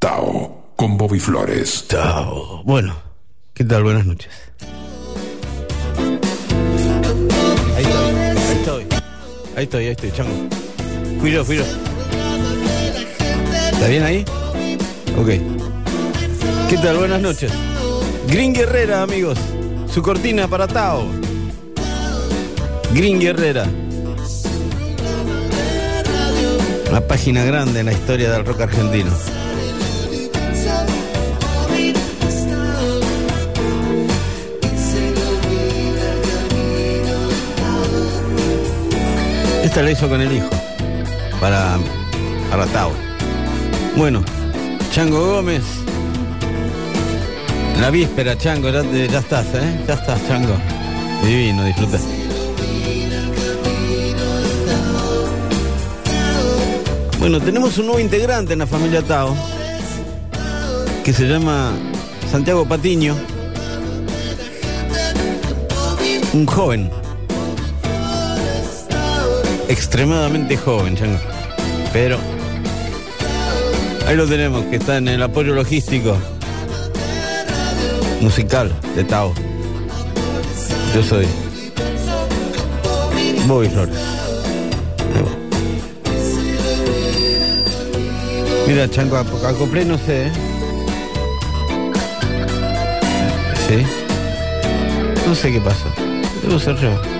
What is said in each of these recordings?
Tao, con Bobby Flores. Tao. Bueno, ¿qué tal? Buenas noches. Ahí estoy, ahí estoy. Ahí estoy, ahí estoy, chango. Fui yo. ¿Está bien ahí? Ok. ¿Qué tal? Buenas noches. Green Guerrera, amigos. Su cortina para Tao. Green Guerrera. Una página grande en la historia del rock argentino. Esta la hizo con el hijo. Para, para Tao. Bueno, Chango Gómez. La víspera, Chango, ya, ya estás, ¿eh? Ya estás, Chango. Divino, disfruta. Bueno, tenemos un nuevo integrante en la familia Tao, que se llama Santiago Patiño. Un joven. Extremadamente joven, Chango. Pero ahí lo tenemos, que está en el apoyo logístico musical de Tao. Yo soy Bobby Flores. Mira, Chango, acoplé, no sé. ¿eh? ¿Sí? No sé qué pasa. Debo ser yo.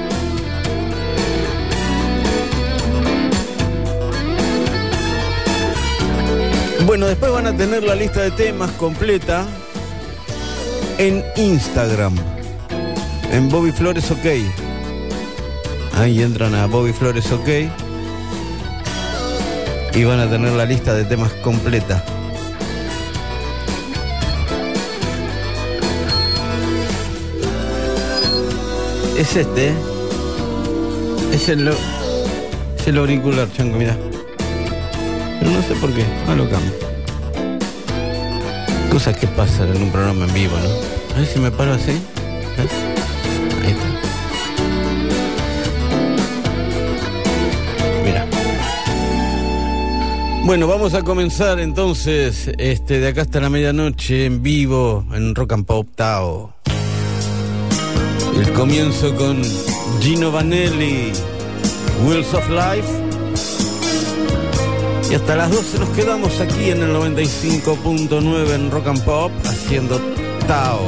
Bueno, después van a tener la lista de temas completa en Instagram. En Bobby Flores OK. Ahí entran a Bobby Flores OK. Y van a tener la lista de temas completa. Es este, ¿eh? Es el, es el auricular, chango, mira. Pero no sé por qué, no lo cambio. Cosas que pasan en un programa en vivo, ¿no? A ver si me paro así. ¿Ves? Ahí está. Mira. Bueno, vamos a comenzar entonces, este, de acá hasta la medianoche en vivo en Rock and Pop Tao. El comienzo con Gino Vanelli, Wheels of Life. Y hasta las 12 nos quedamos aquí en el 95.9 en Rock and Pop haciendo Tao.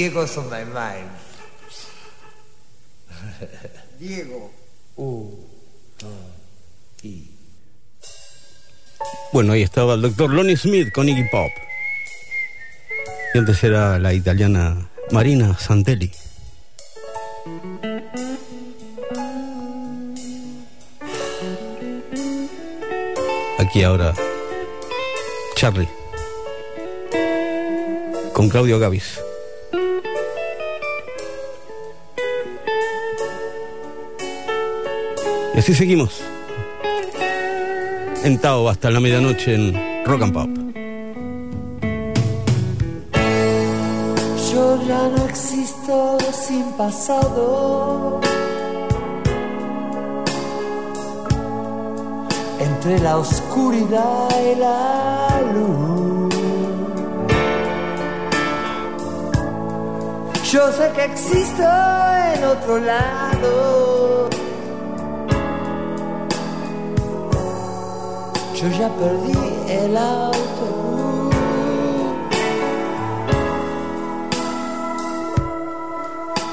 Diego's on my mind. Diego. Bueno, ahí estaba el doctor Lonnie Smith con Iggy Pop. Y antes era la italiana Marina Santelli. Aquí ahora Charlie con Claudio Gavis. Y así seguimos. En Tao hasta la medianoche en Rock and Pop. Yo ya no existo sin pasado. Entre la oscuridad y la luz. Yo sé que existo en otro lado. Yo ya perdí el autobús.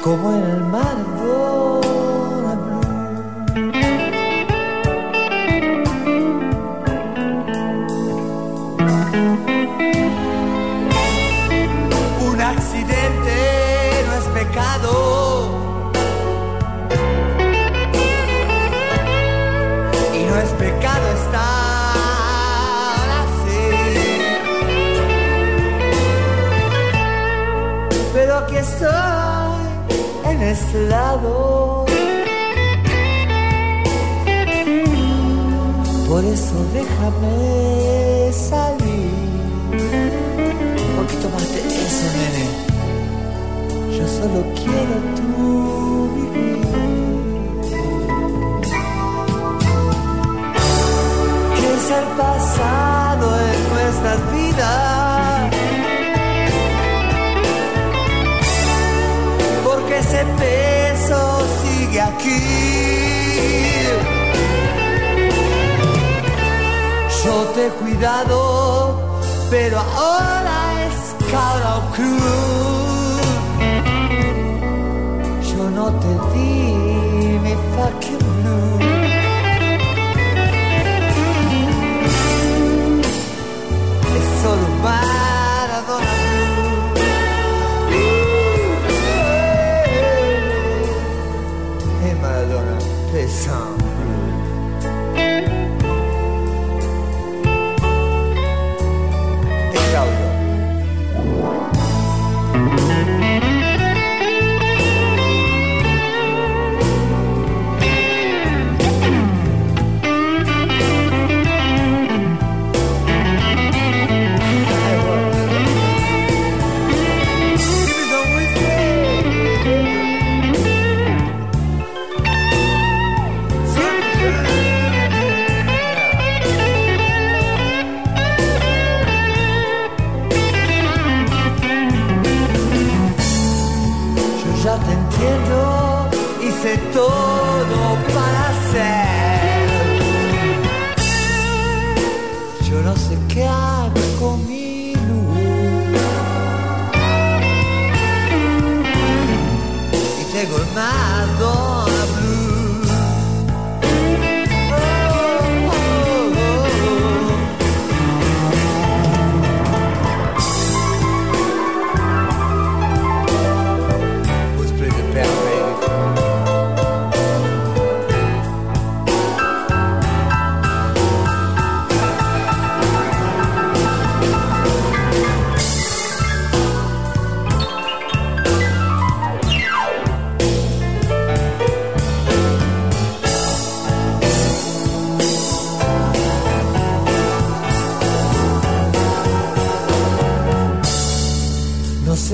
como el mar este. Por eso déjame salir. ¿Por qué tomaste eso, nene? Yo solo quiero tu vivir. He cuidado, pero ahora es cara cruz. Yo no te di mi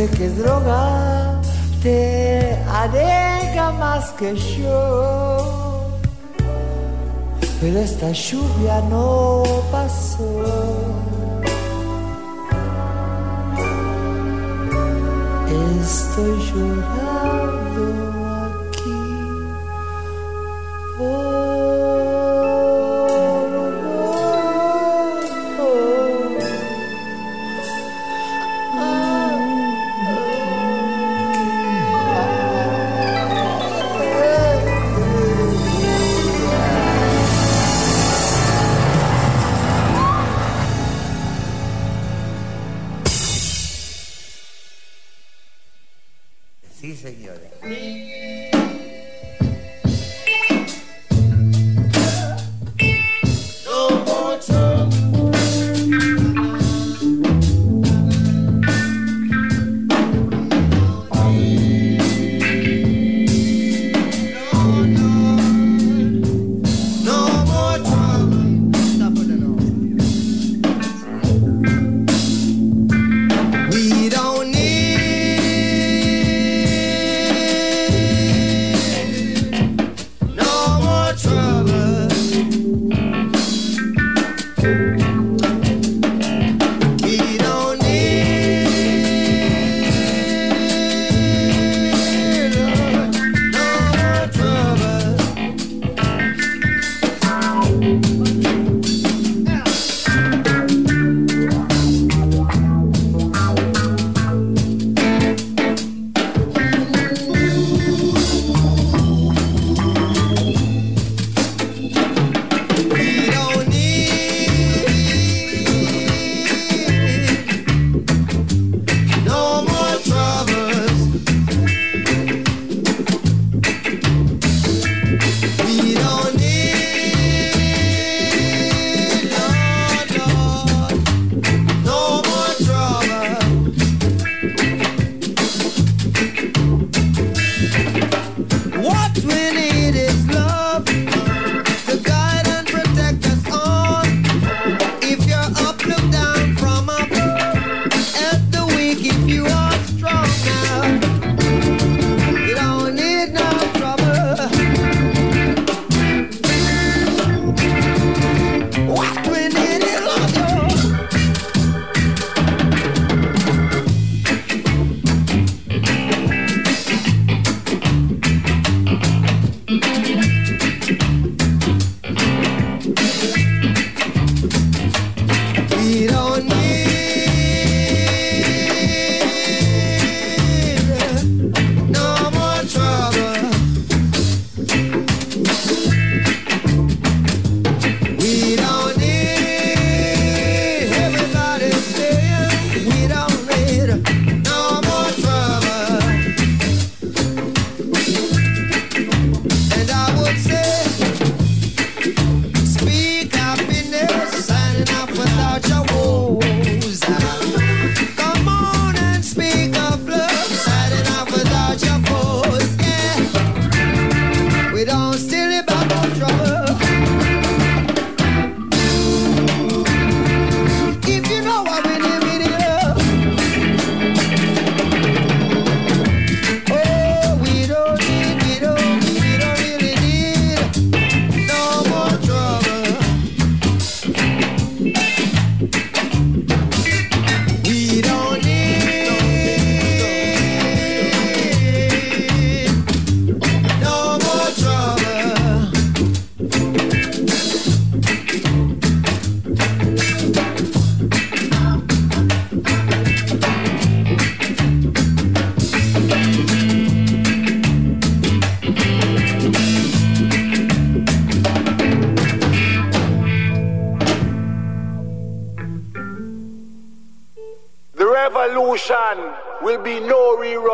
sé qué droga te alega más que yo, pero esta lluvia no pasó. Estoy llorando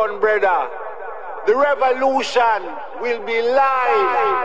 rerun, brother. The revolution will be live.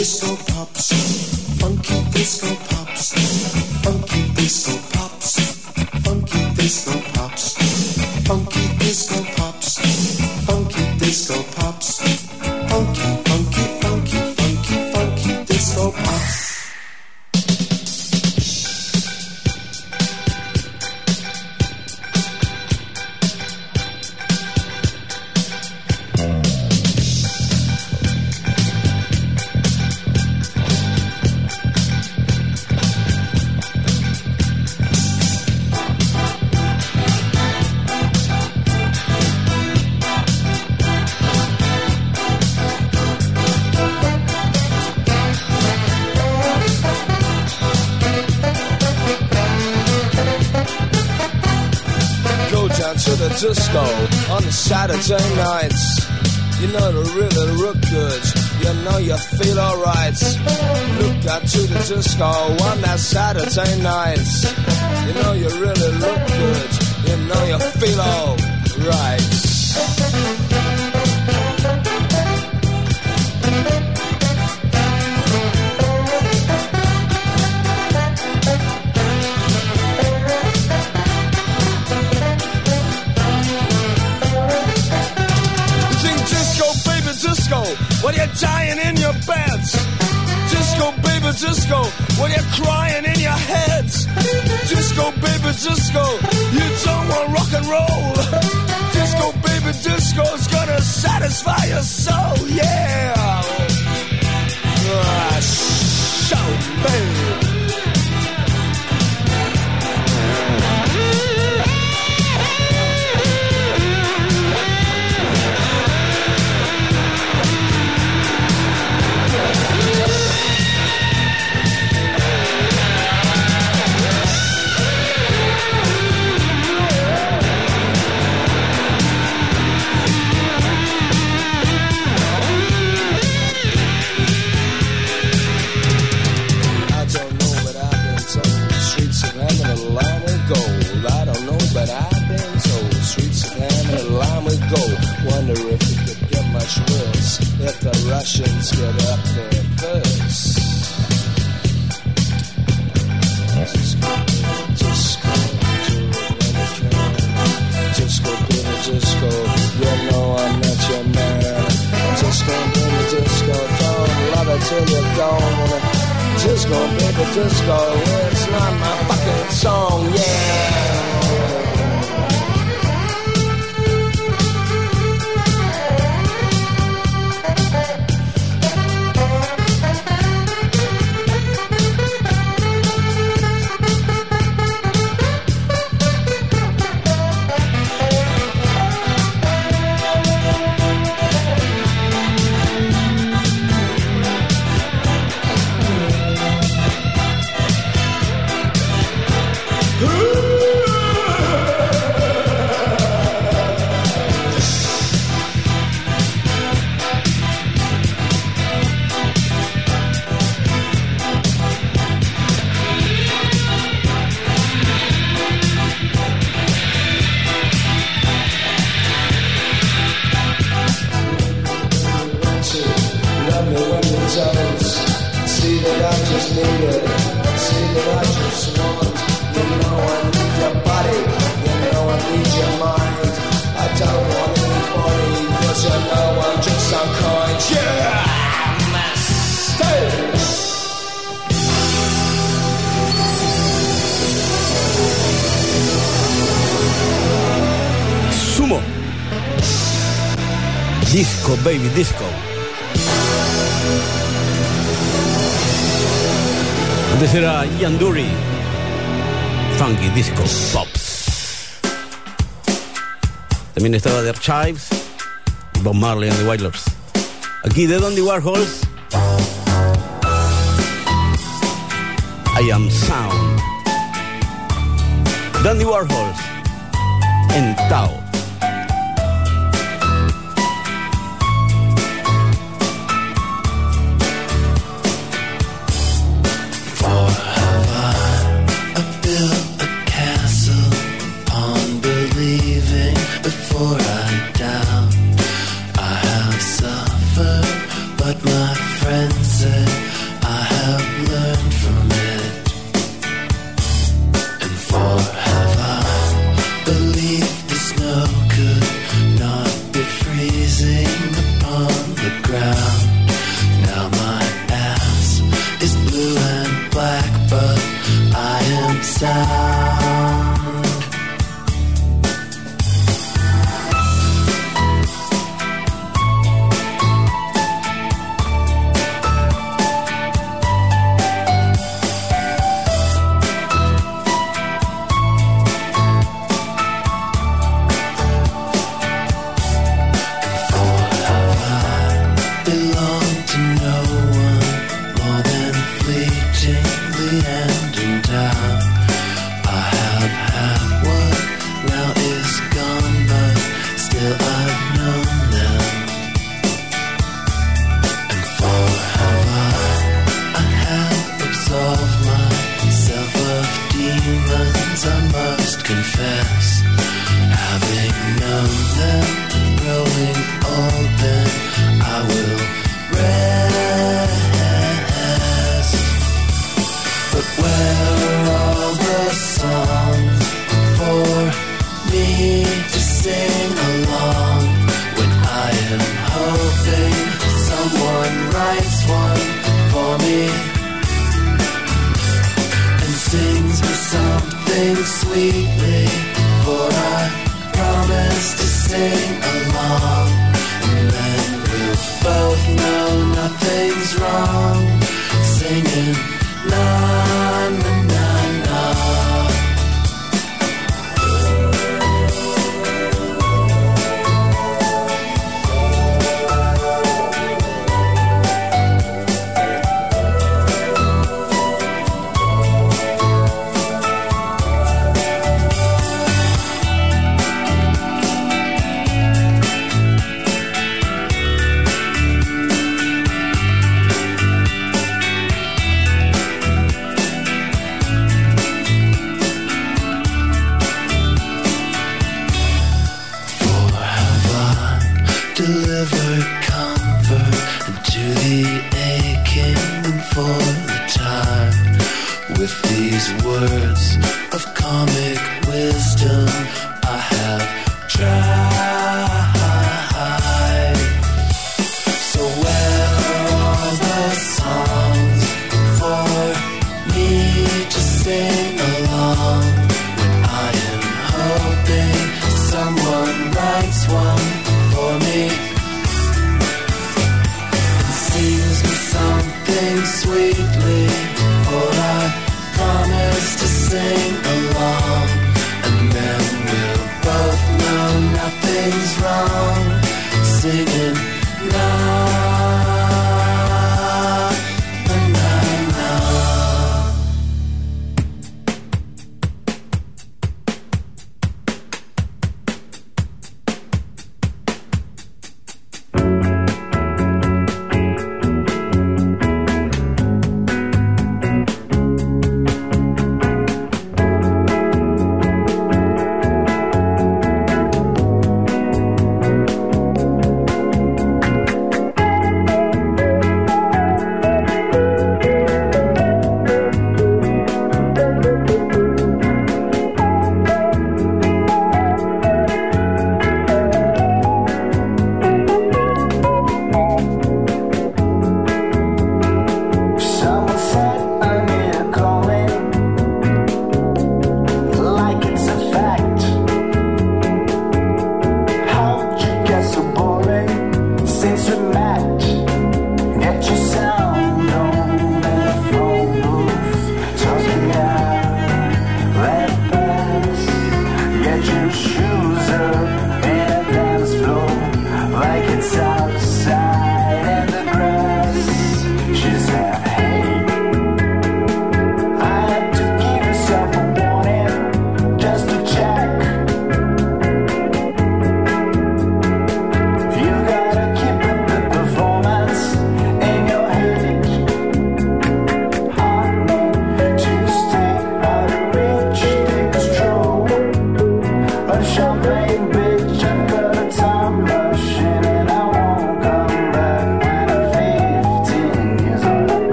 disco pops, funky disco pops. Saturday nights. You know the really look good. You know you feel alright. Look out to the disco on that Saturday night. Yanduri. Funky Disco Pop. También estaba The Archives, Bob Marley and the Wailers. Aquí de Donny Warhols. I am Sound. Dandy Warhols en Tao.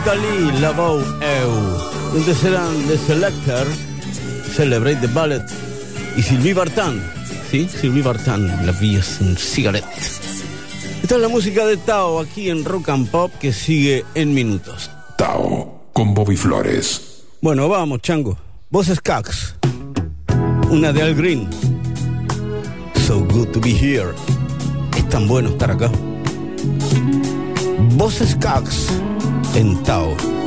Rita Lee, Eu. Donde serán The Selector, Celebrate the Ballet y Sylvie Bartán. Sí, Sylvie Bartán, La Vía sin Cigarette. Esta es la música de Tao aquí en Rock and Pop que sigue en minutos. Tao con Bobby Flores. Bueno, vamos, chango. Voces Cax. Una de Al Green. So good to be here. Es tan bueno estar acá. Voces Cax. Entao.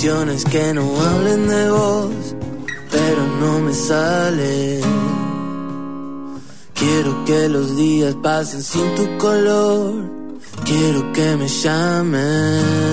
canciones que no hablen de vos, pero no me sale. Quiero que los días pasen sin tu color, quiero que me llamen.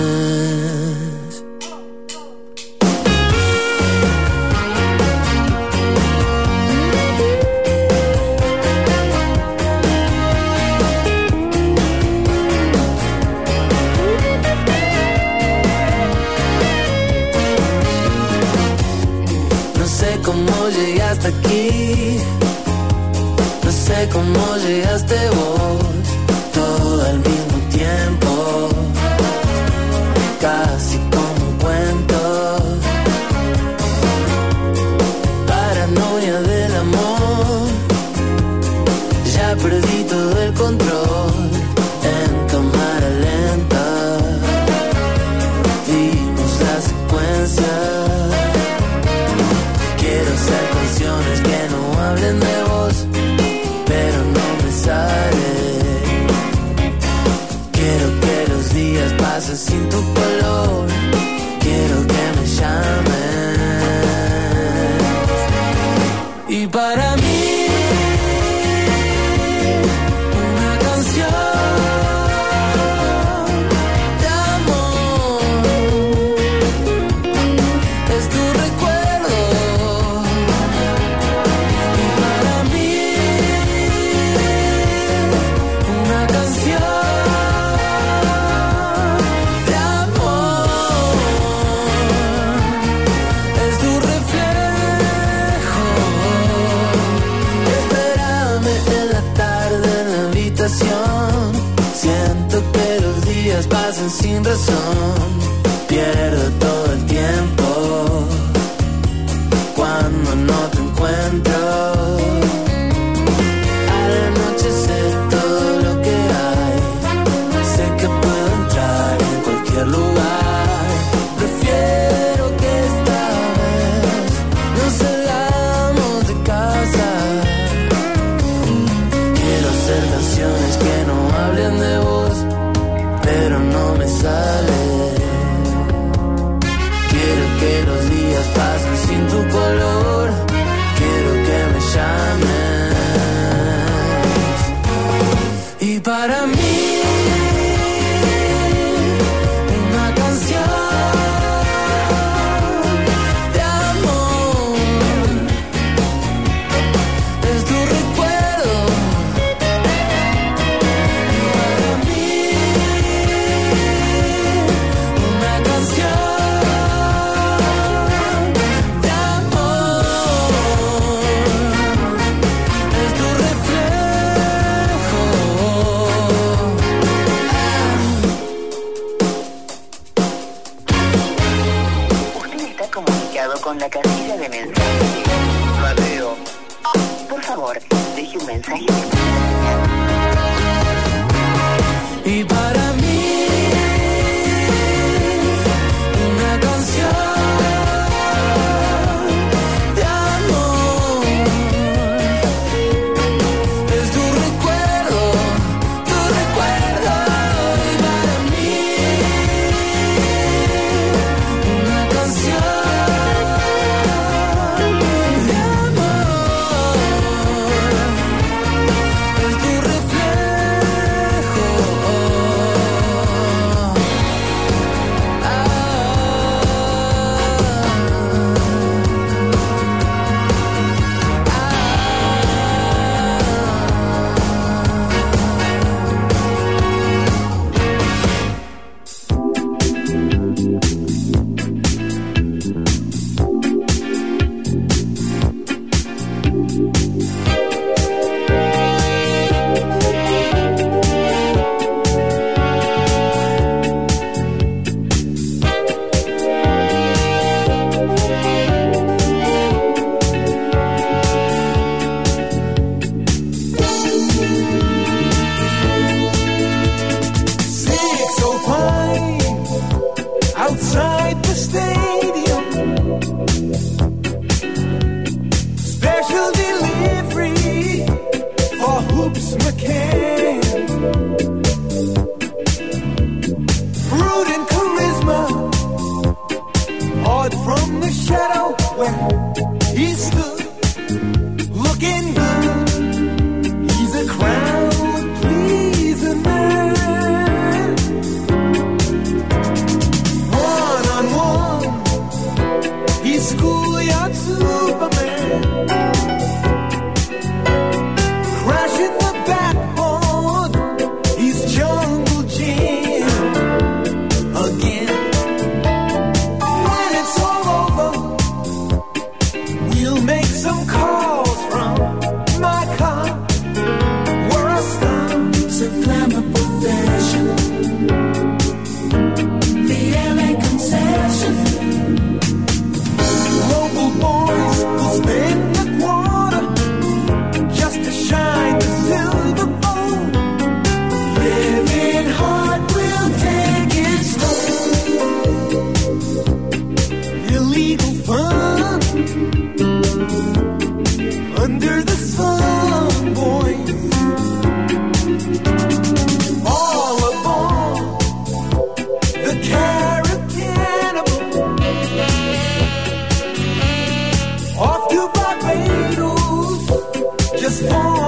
stars.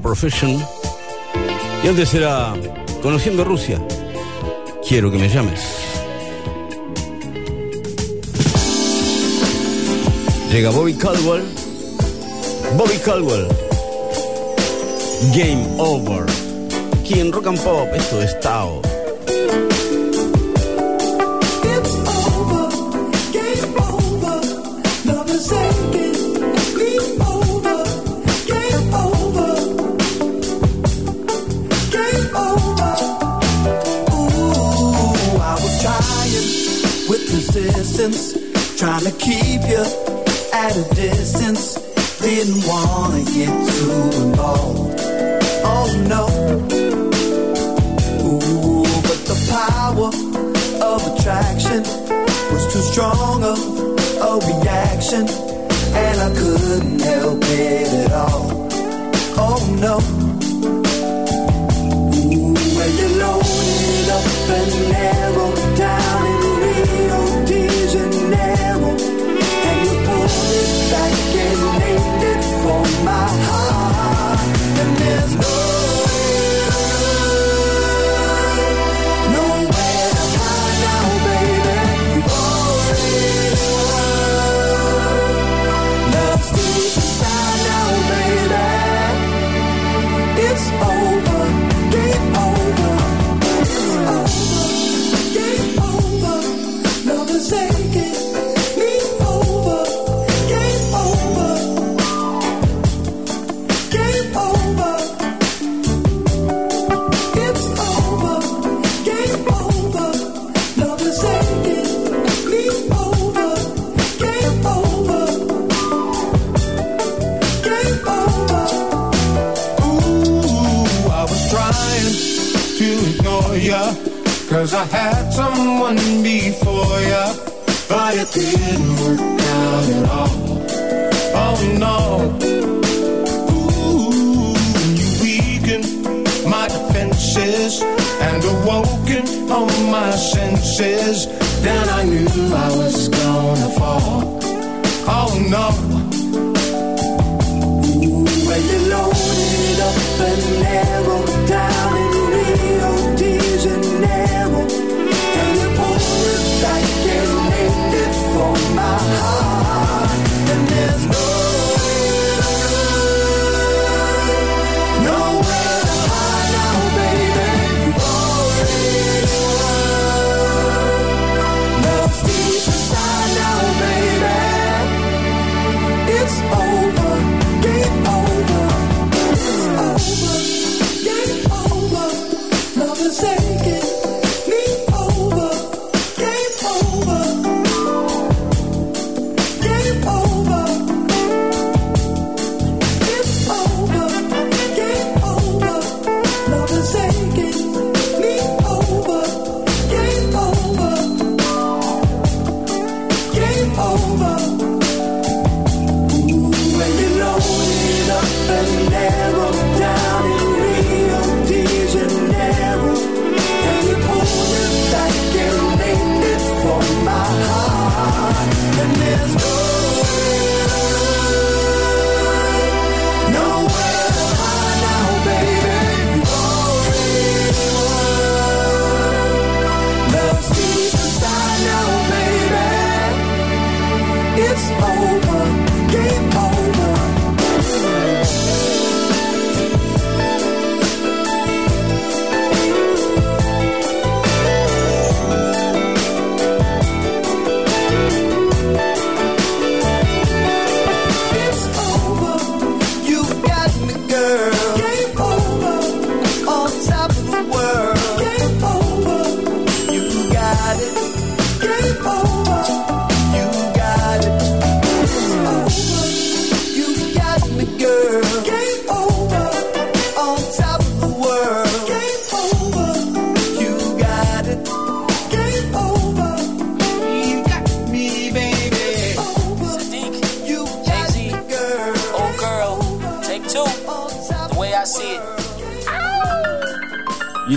Profession. Y antes era Conociendo Rusia. Quiero que me llames. Llega Bobby Caldwell. Bobby Caldwell. Game Over. Aquí Rock and Pop esto es Tao. awoken on my senses. Then I knew I was gonna fall. Oh no. when you loaded up and narrowed down in Rio de Janeiro. And you pulled it back and aimed it for my heart.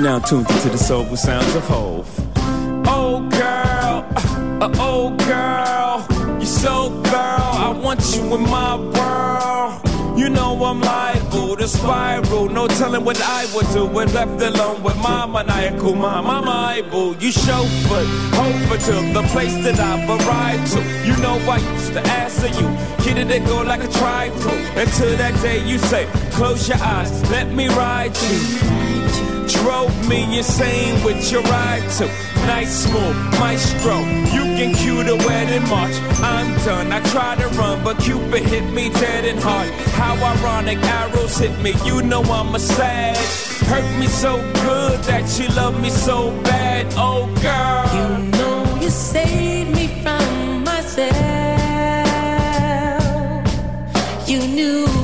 Now tuned into the soulful sounds of Hove. Oh girl, uh, oh girl, you're so girl, I want you in my world. You know I'm liable to spiral, no telling what I would do when left alone with my maniacal mind. My Bible, you chauffeur over to the place that I've arrived to. You know I used to answer you, kid it go like a trifle. Until that day you say, close your eyes, let me ride you. Drove me insane with your ride to Nice smooth maestro You can cue the wedding march. I'm done, I try to run But Cupid hit me dead and hard How ironic arrows hit me You know I'm a sad. Hurt me so good that you love me so bad. Oh girl. You know you saved me from myself. You knew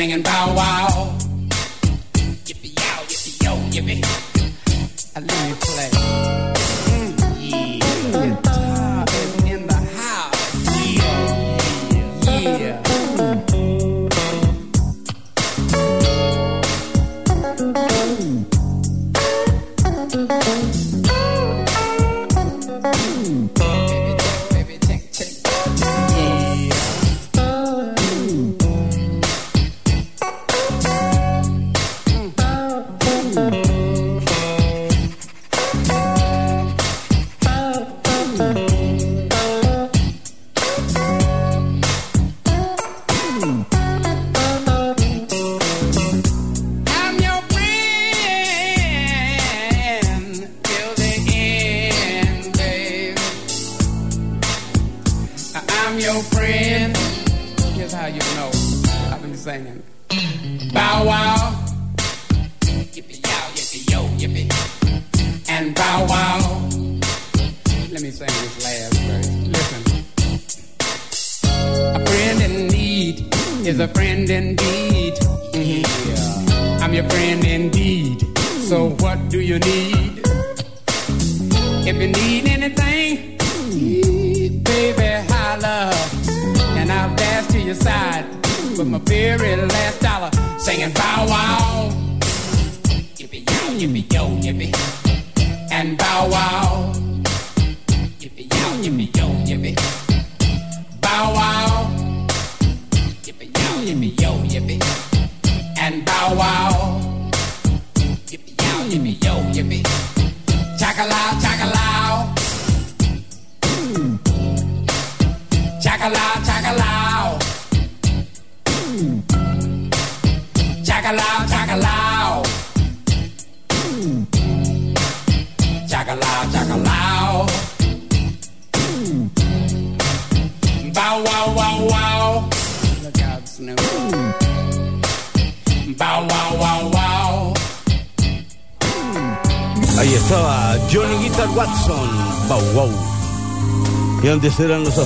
singing bow wow.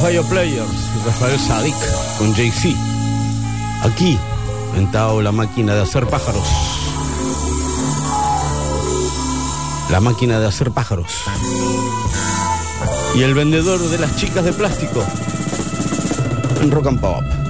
Ohio Players, Rafael Sadik con Jay-Z. Aquí, inventado la máquina de hacer pájaros. La máquina de hacer pájaros. Y el vendedor de las chicas de plástico en Rock and Pop.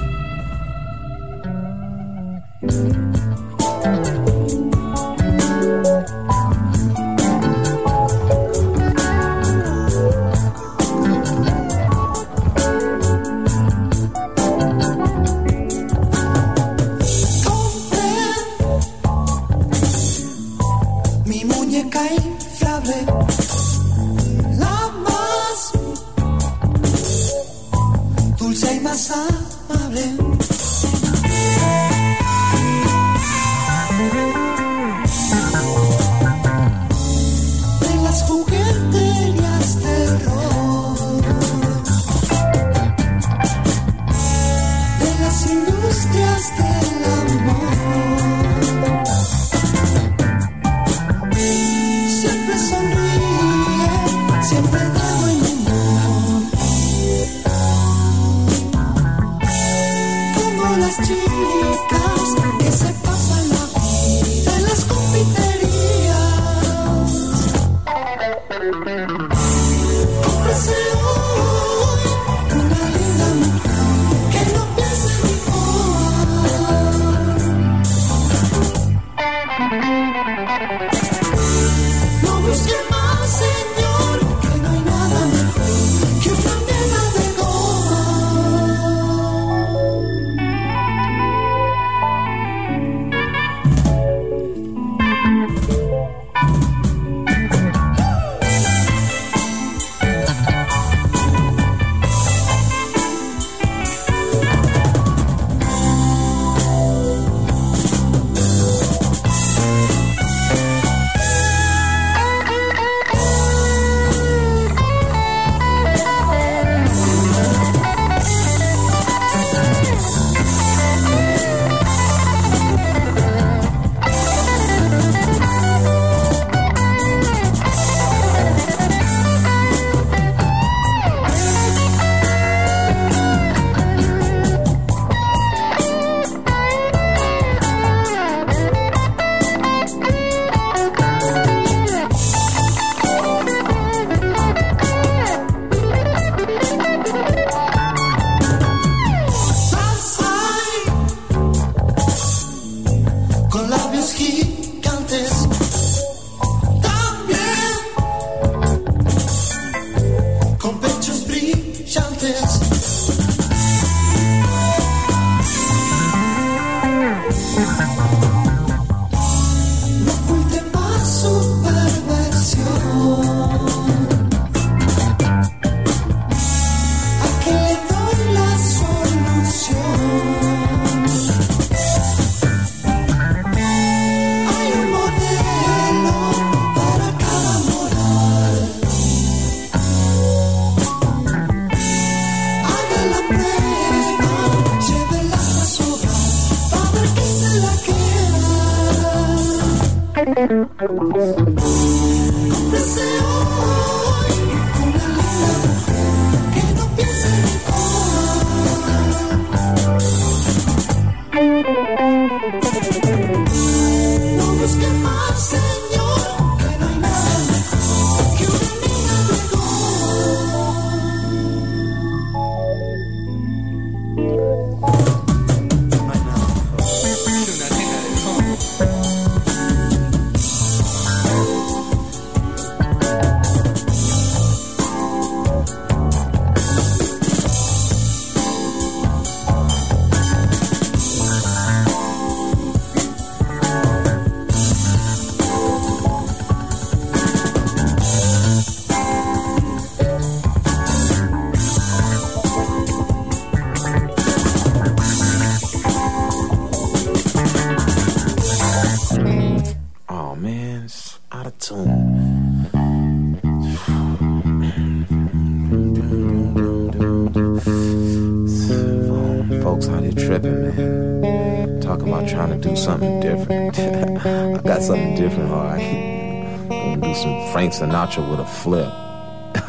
Frank Sinatra with a flip.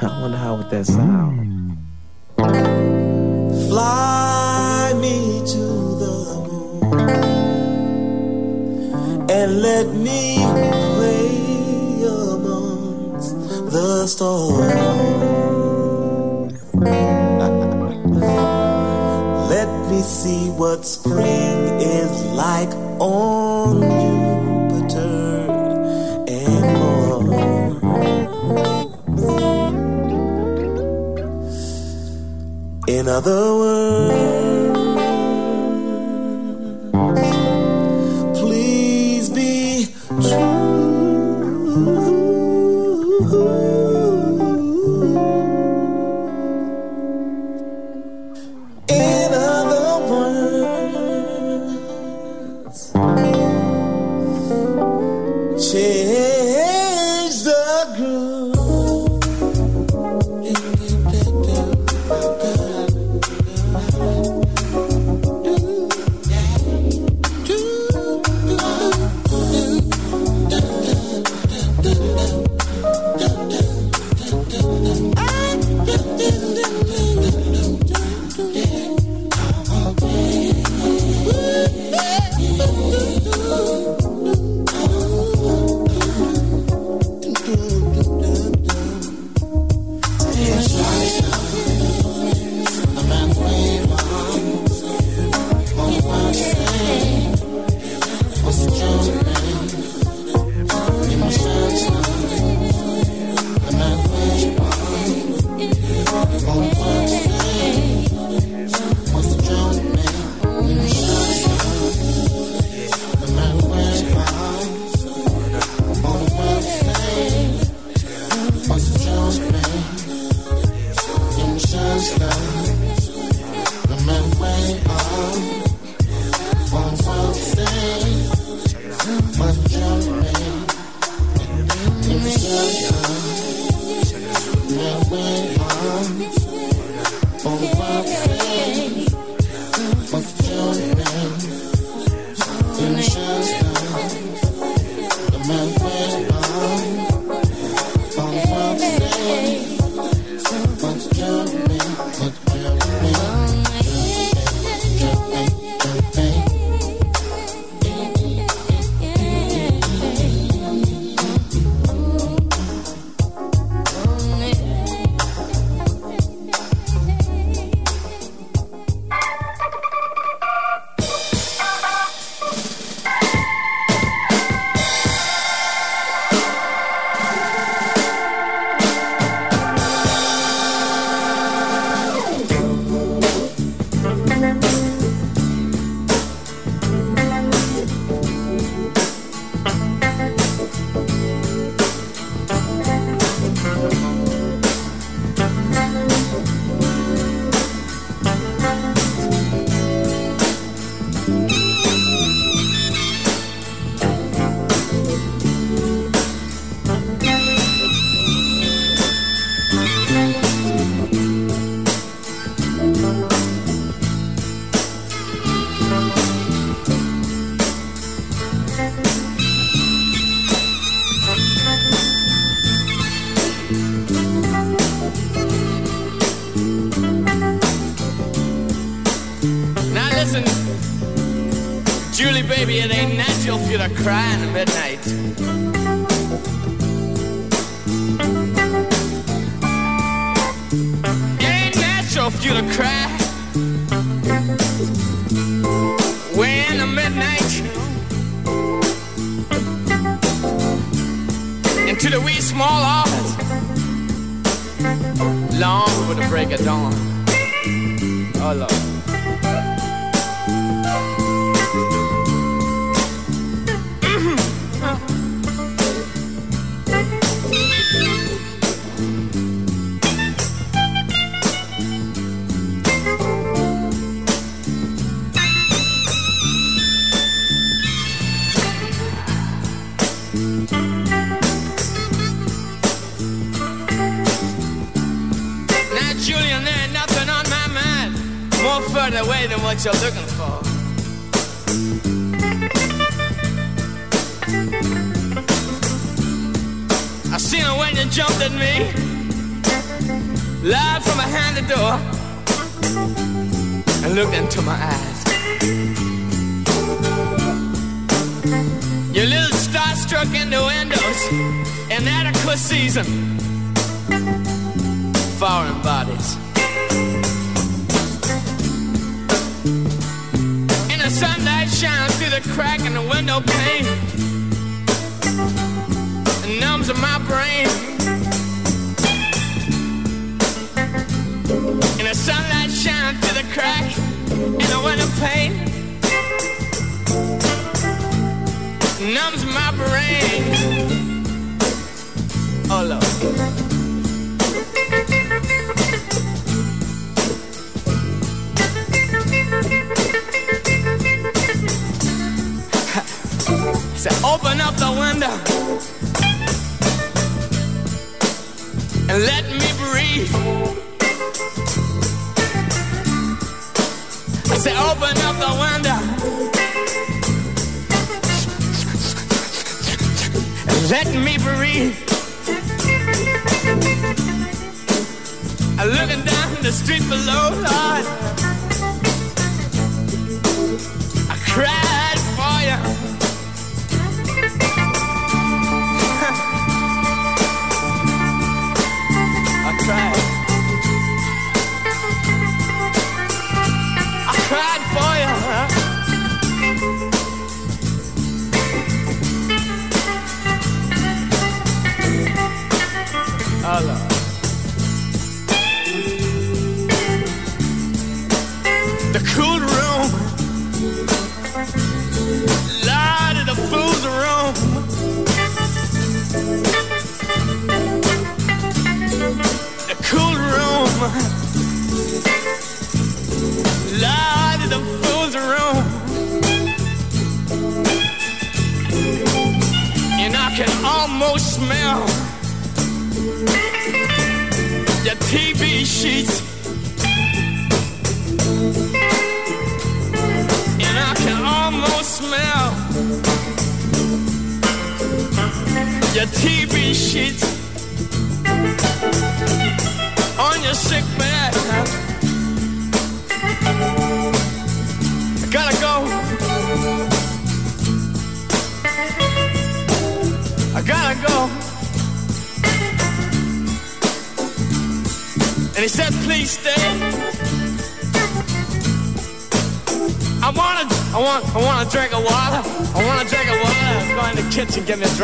I wonder how would that sound. Fly me to the moon and let me play amongst the stars. let me see what spring is like on. another world.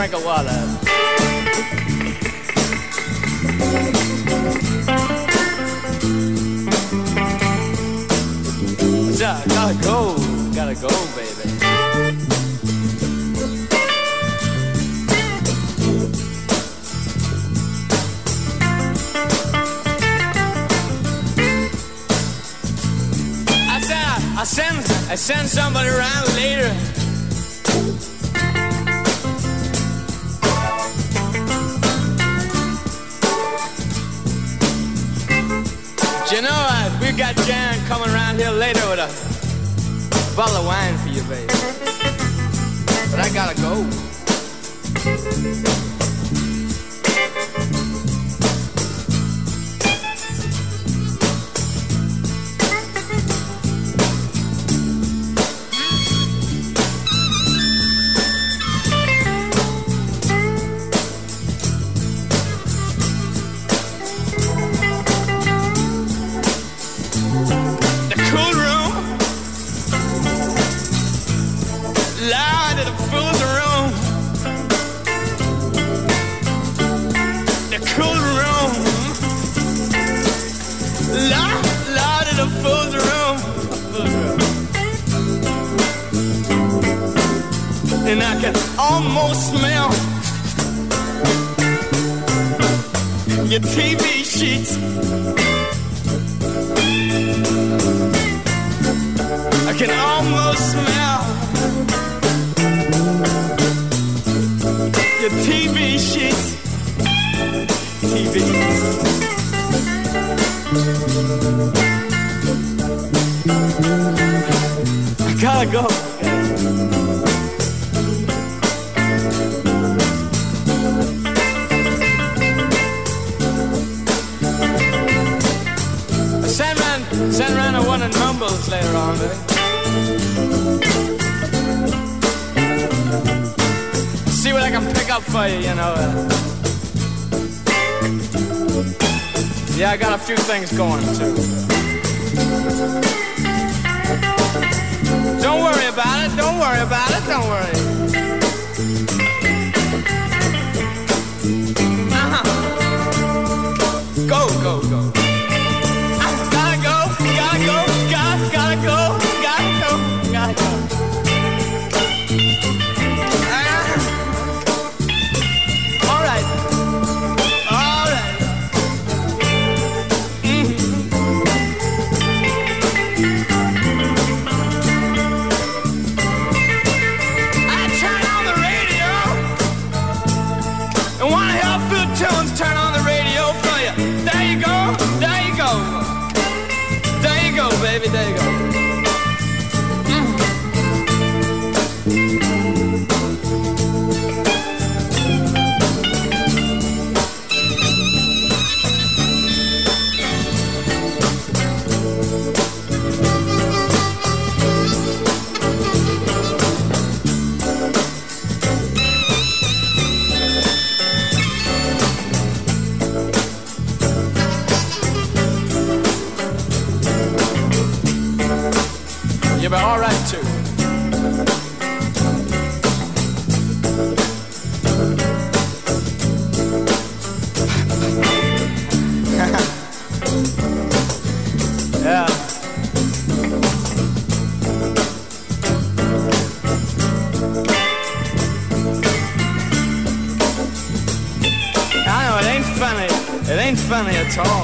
drink of water. can pick up for you, you know. Yeah, I got a few things going too. Don't worry about it, don't worry about it, don't worry. guitar.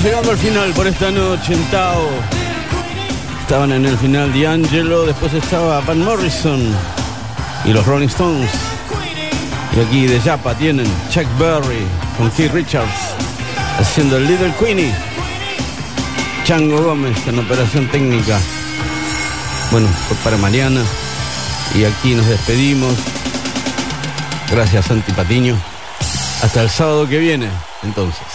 Estamos llegando al final por esta noche en Tao. Estaban en el final D'Angelo, después estaba Van Morrison y los Rolling Stones. Y aquí de Japa tienen Chuck Berry con Keith Richards haciendo el Little Queenie. Chango Gómez en operación técnica. Bueno, para Mariana. Y aquí nos despedimos. Gracias, Santi Patiño. Hasta el sábado que viene, entonces.